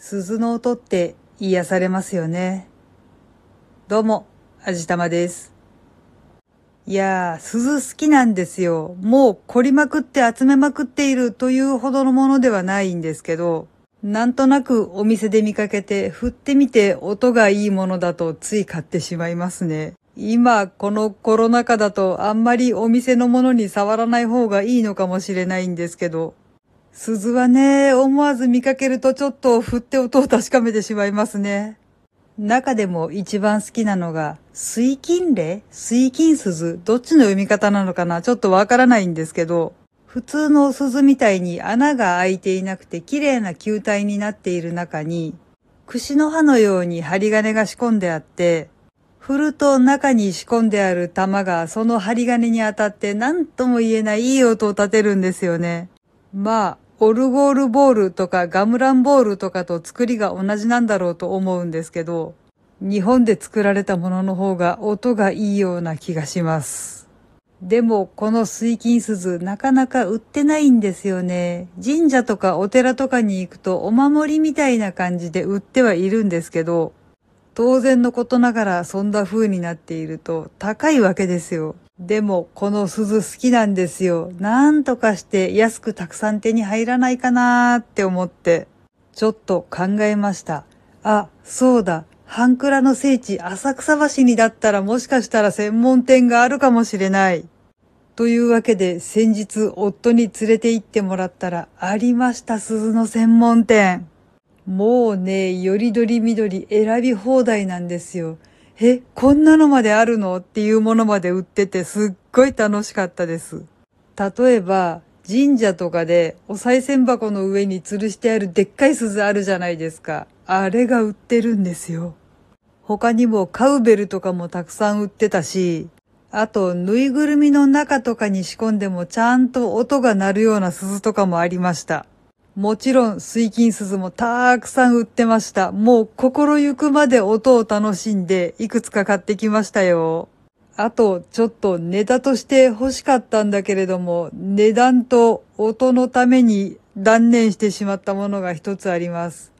鈴の音って癒されますよね。どうも、あじたまです。いやー、鈴好きなんですよ。もう凝りまくって集めまくっているというほどのものではないんですけど、なんとなくお店で見かけて振ってみて音がいいものだとつい買ってしまいますね。今、このコロナ禍だとあんまりお店のものに触らない方がいいのかもしれないんですけど、鈴はね、思わず見かけるとちょっと振って音を確かめてしまいますね。中でも一番好きなのが、水金霊？水金鈴？どっちの読み方なのかな？ちょっとわからないんですけど、普通の鈴みたいに穴が開いていなくて綺麗な球体になっている中に、串の刃のように針金が仕込んであって、振ると中に仕込んである玉がその針金に当たって何とも言えないいい音を立てるんですよね。まあ、オルゴールボールとかガムランボールとかと作りが同じなんだろうと思うんですけど、日本で作られたものの方が音がいいような気がします。でも、この水金鈴なかなか売ってないんですよね。神社とかお寺とかに行くとお守りみたいな感じで売ってはいるんですけど、当然のことながらそんな風になっていると高いわけですよ。でも、この鈴好きなんですよ。なんとかして安くたくさん手に入らないかなーって思って、ちょっと考えました。あ、そうだ。半倉の聖地浅草橋にだったらもしかしたら専門店があるかもしれない。というわけで先日夫に連れて行ってもらったらありました鈴の専門店。もうね、よりどりみどり選び放題なんですよ。え、こんなのまであるの？っていうものまで売っててすっごい楽しかったです。例えば、神社とかでお賽銭箱の上に吊るしてあるでっかい鈴あるじゃないですか。あれが売ってるんですよ。他にもカウベルとかもたくさん売ってたし、あと、ぬいぐるみの中とかに仕込んでもちゃんと音が鳴るような鈴とかもありました。もちろん水金鈴もたくさん売ってました。もう心ゆくまで音を楽しんでいくつか買ってきましたよ。あと、ちょっとネタとして欲しかったんだけれども、値段と音のために断念してしまったものが一つあります。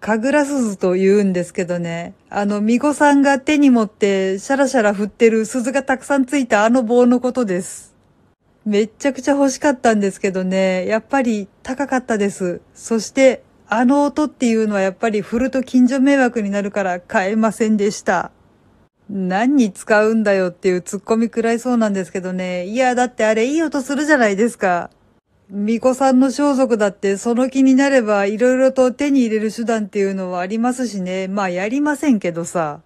神楽鈴と言うんですけどね、あの、巫女さんが手に持ってシャラシャラ振ってる鈴がたくさんついたあの棒のことです。めっちゃくちゃ欲しかったんですけどね、やっぱり高かったです。そして、あの音っていうのはやっぱり振ると近所迷惑になるから買えませんでした。何に使うんだよっていうツッコミ食らいそうなんですけどね。いや、だってあれいい音するじゃないですか。巫女さんの装束だってその気になればいろいろと手に入れる手段っていうのはありますしね。まあやりませんけどさ。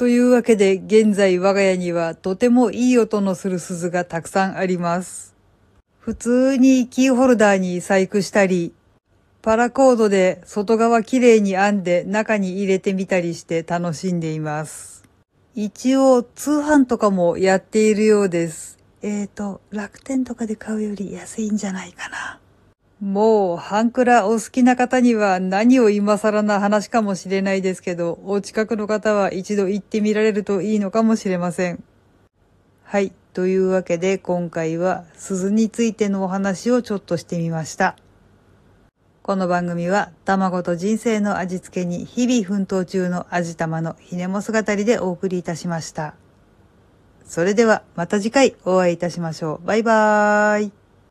というわけで現在我が家にはとてもいい音のする鈴がたくさんあります。普通にキーホルダーに細工したり、パラコードで外側きれいに編んで中に入れてみたりして楽しんでいます。一応通販とかもやっているようです。えーと、楽天とかで買うより安いんじゃないかな。もう、ハンクラお好きな方には何を今更な話かもしれないですけど、お近くの方は一度行ってみられるといいのかもしれません。はい。というわけで今回は鈴についてのお話をちょっとしてみました。この番組は卵と人生の味付けに日々奮闘中の味玉のひねも姿でお送りいたしました。それではまた次回お会いいたしましょう。バイバーイ。